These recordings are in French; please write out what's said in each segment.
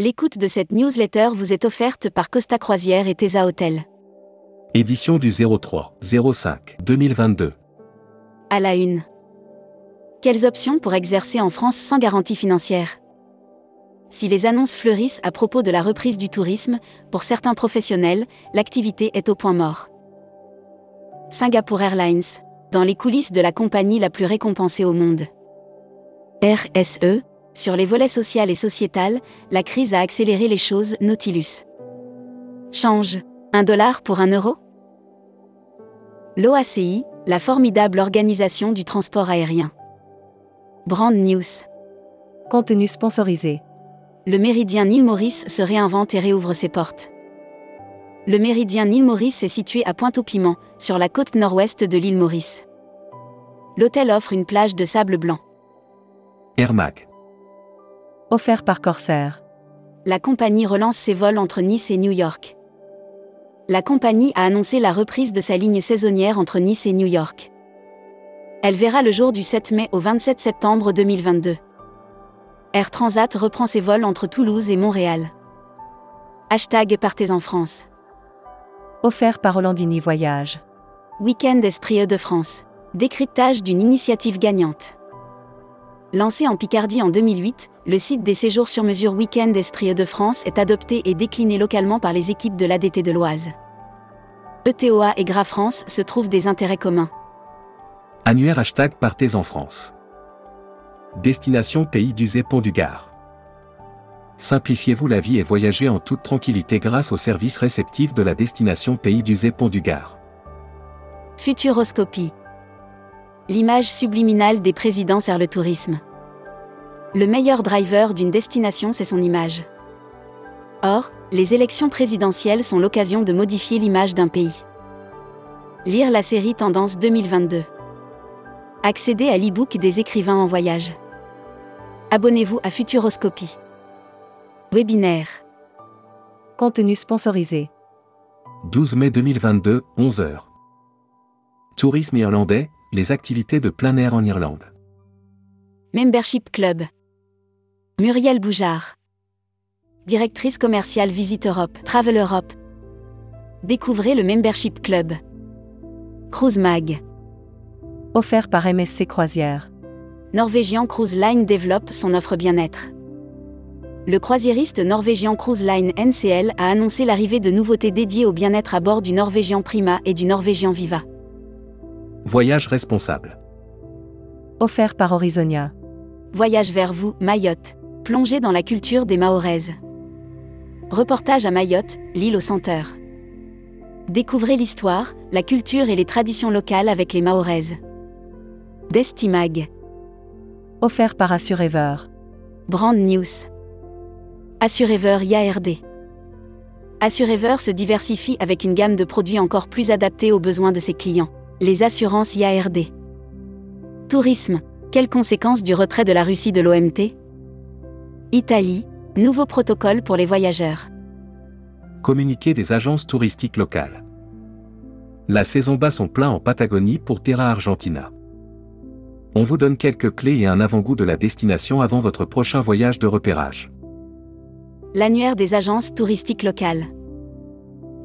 L'écoute de cette newsletter vous est offerte par Costa Croisière et Tesa Hotel. Édition du 03 05 2022. À la une. Quelles options pour exercer en France sans garantie financière? Si les annonces fleurissent à propos de la reprise du tourisme, pour certains professionnels, l'activité est au point mort. Singapore Airlines, dans les coulisses de la compagnie la plus récompensée au monde. RSE, sur les volets social et sociétal, la crise a accéléré les choses, Nautilus. Change. Un dollar pour un euro? L'OACI, la formidable organisation du transport aérien. Brand News. Contenu sponsorisé. Le méridien Île Maurice se réinvente et réouvre ses portes. Le méridien Île Maurice est situé à Pointe-au-Piment, sur la côte nord-ouest de l'île Maurice. L'hôtel offre une plage de sable blanc. Air Mac. Offert par Corsair. La compagnie relance ses vols entre Nice et New York. La compagnie a annoncé la reprise de sa ligne saisonnière entre Nice et New York. Elle verra le jour du 7 mai au 27 septembre 2022. Air Transat reprend ses vols entre Toulouse et Montréal. Hashtag Partez en France. Offert par Hollandini Voyage. Week-end Esprit de France. Décryptage d'une initiative gagnante. Lancé en Picardie en 2008, le site des séjours sur mesure Week-end Esprit de France est adopté et décliné localement par les équipes de l'ADT de l'Oise. ETOA et Gra France se trouvent des intérêts communs. Annuaire hashtag Partez en France. Destination Pays du Zépont du Gard. Simplifiez-vous la vie et voyagez en toute tranquillité grâce au service réceptif de la destination Pays du Zépont du Gard. Futuroscopie l'image subliminale des présidents sert le tourisme. Le meilleur driver d'une destination, c'est son image. Or, les élections présidentielles sont l'occasion de modifier l'image d'un pays. Lire la série Tendance 2022. Accéder à l'e-book des écrivains en voyage. Abonnez-vous à Futuroscopie. Webinaire. Contenu sponsorisé. 12 mai 2022, 11h. Tourisme irlandais, les activités de plein air en Irlande. Membership Club. Muriel Boujard. Directrice commerciale Visite Europe, Travel Europe. Découvrez le Membership Club. Cruise Mag. Offert par MSC Croisière. Norwegian Cruise Line développe son offre bien-être. Le croisiériste norvégien Cruise Line NCL a annoncé l'arrivée de nouveautés dédiées au bien-être à bord du Norwegian Prima et du Norwegian Viva. Voyage responsable. Offert par Horizonia. Voyage vers vous, Mayotte. Plongez dans la culture des Mahoraises. Reportage à Mayotte, l'île au centre. Découvrez l'histoire, la culture et les traditions locales avec les Mahoraises. Destimag. Offert par Assurever. Brand News. Assurever IARD. Assurever se diversifie avec une gamme de produits encore plus adaptés aux besoins de ses clients les assurances IARD. Tourisme. Quelles conséquences du retrait de la Russie de l'OMT Italie. Nouveau protocole pour les voyageurs. Communiqué des agences touristiques locales. La saison bat son plein en Patagonie pour Terra Argentina. On vous donne quelques clés et un avant-goût de la destination avant votre prochain voyage de repérage. L'annuaire des agences touristiques locales.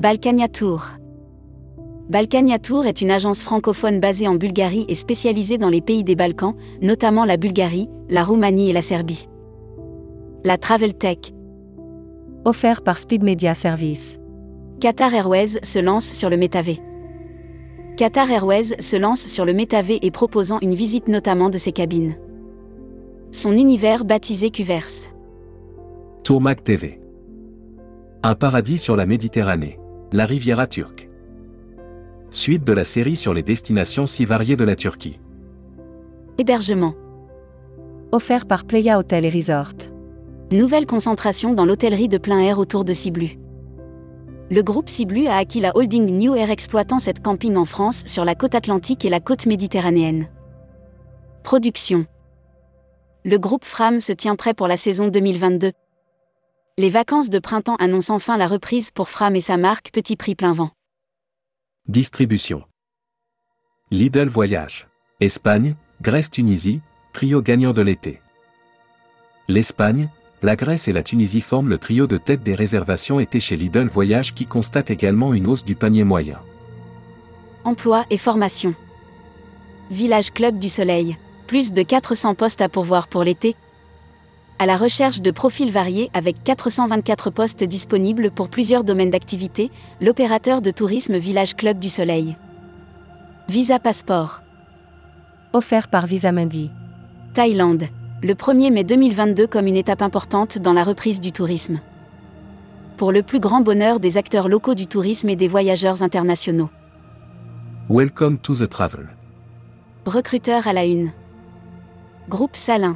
Balkania Tour. Balkania Tour est une agence francophone basée en Bulgarie et spécialisée dans les pays des Balkans, notamment la Bulgarie, la Roumanie et la Serbie. La Travel Tech. Offert par Speed Media Service. Qatar Airways se lance sur le métavé. Qatar Airways se lance sur le métavé et proposant une visite notamment de ses cabines. Son univers baptisé Cuverse. Tourmac TV. Un paradis sur la Méditerranée. La Riviera turque suite de la série sur les destinations si variées de la Turquie. Hébergement. Offert par Playa Hotel et Resort. Nouvelle concentration dans l'hôtellerie de plein air autour de Ciblu. Le groupe Ciblu a acquis la holding New Air exploitant cette camping en France sur la côte atlantique et la côte méditerranéenne. Production. Le groupe Fram se tient prêt pour la saison 2022. Les vacances de printemps annoncent enfin la reprise pour Fram et sa marque Petit Prix Plein Vent. Distribution. Lidl Voyage. Espagne, Grèce, Tunisie, trio gagnant de l'été. L'Espagne, La Grèce et la Tunisie forment le trio de tête des réservations été chez Lidl Voyage qui constate également une hausse du panier moyen. Emploi et formation. Village Club du Soleil. Plus de 400 postes à pourvoir pour l'été. À la recherche de profils variés avec 424 postes disponibles pour plusieurs domaines d'activité, l'opérateur de tourisme Village Club du Soleil. Visa Passeport. Offert par Visa Mundi. Thaïlande. Le 1er mai 2022 comme une étape importante dans la reprise du tourisme. Pour le plus grand bonheur des acteurs locaux du tourisme et des voyageurs internationaux. Welcome to the travel. Recruteur à la une. Groupe Salin.